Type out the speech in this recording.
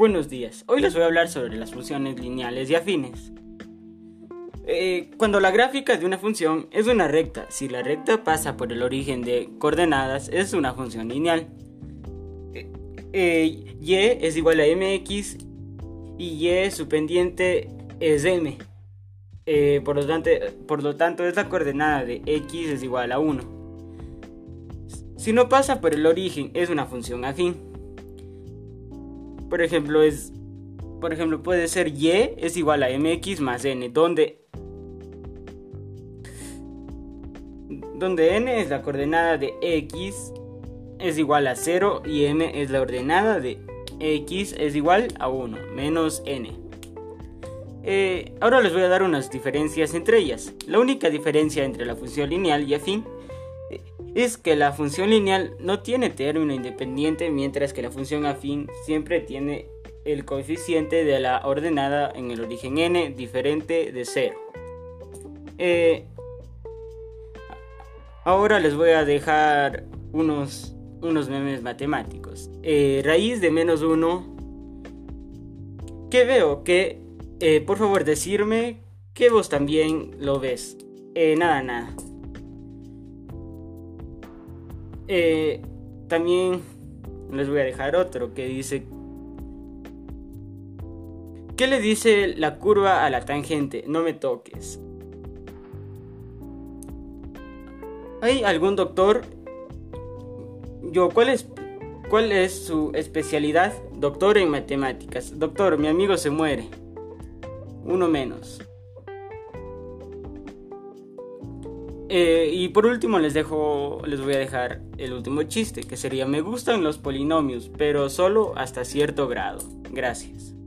Buenos días, hoy les voy a hablar sobre las funciones lineales y afines. Eh, cuando la gráfica de una función es una recta, si la recta pasa por el origen de coordenadas es una función lineal. Eh, eh, y es igual a mx y y su pendiente es m. por, lo tanto, por lo tanto, esta coordenada de x es igual a 1. Si no pasa por el origen es una función afín por ejemplo, es por ejemplo, puede ser y es igual a mx más n, donde donde n es la coordenada de x es igual a 0 y m es la ordenada de x es igual a 1 menos n. Eh, ahora les voy a dar unas diferencias entre ellas. La única diferencia entre la función lineal y afín es que la función lineal no tiene término independiente mientras que la función afín siempre tiene el coeficiente de la ordenada en el origen n diferente de 0. Eh, ahora les voy a dejar unos, unos memes matemáticos. Eh, raíz de menos 1. Que veo que, eh, por favor, decirme que vos también lo ves. nada, nada. Eh, también les voy a dejar otro que dice... ¿Qué le dice la curva a la tangente? No me toques. ¿Hay algún doctor? Yo, ¿cuál es, ¿cuál es su especialidad? Doctor en matemáticas. Doctor, mi amigo se muere. Uno menos. Eh, y por último les dejo, les voy a dejar el último chiste, que sería me gustan los polinomios, pero solo hasta cierto grado. Gracias.